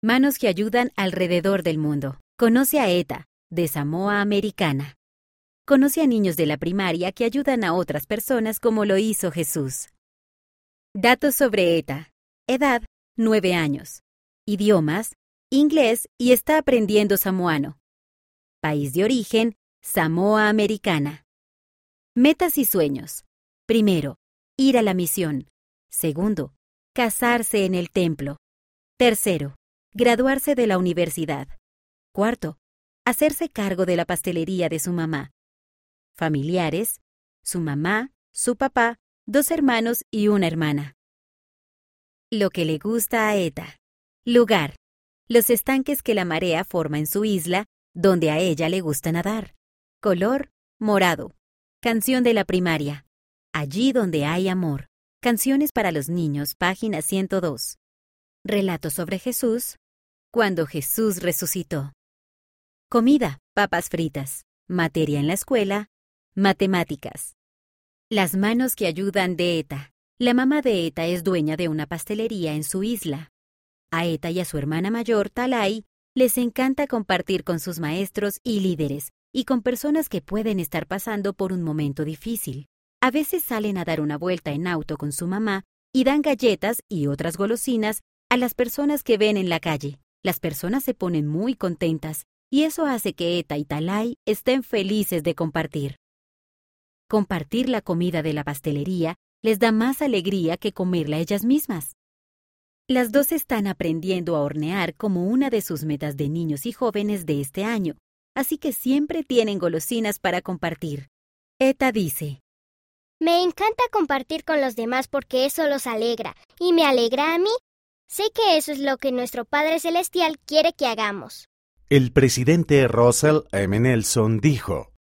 Manos que ayudan alrededor del mundo. Conoce a ETA, de Samoa Americana. Conoce a niños de la primaria que ayudan a otras personas como lo hizo Jesús. Datos sobre ETA. Edad, 9 años. Idiomas, inglés y está aprendiendo samoano. País de origen, Samoa Americana. Metas y sueños. Primero, ir a la misión. Segundo, casarse en el templo. Tercero, graduarse de la universidad. Cuarto, hacerse cargo de la pastelería de su mamá familiares, su mamá, su papá, dos hermanos y una hermana. Lo que le gusta a Eta. Lugar. Los estanques que la marea forma en su isla, donde a ella le gusta nadar. Color. Morado. Canción de la primaria. Allí donde hay amor. Canciones para los niños, página 102. Relato sobre Jesús. Cuando Jesús resucitó. Comida, papas fritas. Materia en la escuela, Matemáticas. Las manos que ayudan de ETA. La mamá de ETA es dueña de una pastelería en su isla. A ETA y a su hermana mayor, Talai, les encanta compartir con sus maestros y líderes y con personas que pueden estar pasando por un momento difícil. A veces salen a dar una vuelta en auto con su mamá y dan galletas y otras golosinas a las personas que ven en la calle. Las personas se ponen muy contentas y eso hace que ETA y Talai estén felices de compartir. Compartir la comida de la pastelería les da más alegría que comerla ellas mismas. Las dos están aprendiendo a hornear como una de sus metas de niños y jóvenes de este año, así que siempre tienen golosinas para compartir. Eta dice, Me encanta compartir con los demás porque eso los alegra, y me alegra a mí. Sé que eso es lo que nuestro Padre Celestial quiere que hagamos. El presidente Russell M. Nelson dijo,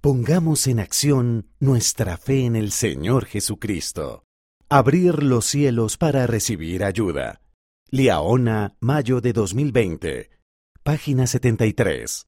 Pongamos en acción nuestra fe en el Señor Jesucristo. Abrir los cielos para recibir ayuda. Liaona, mayo de 2020. Página 73.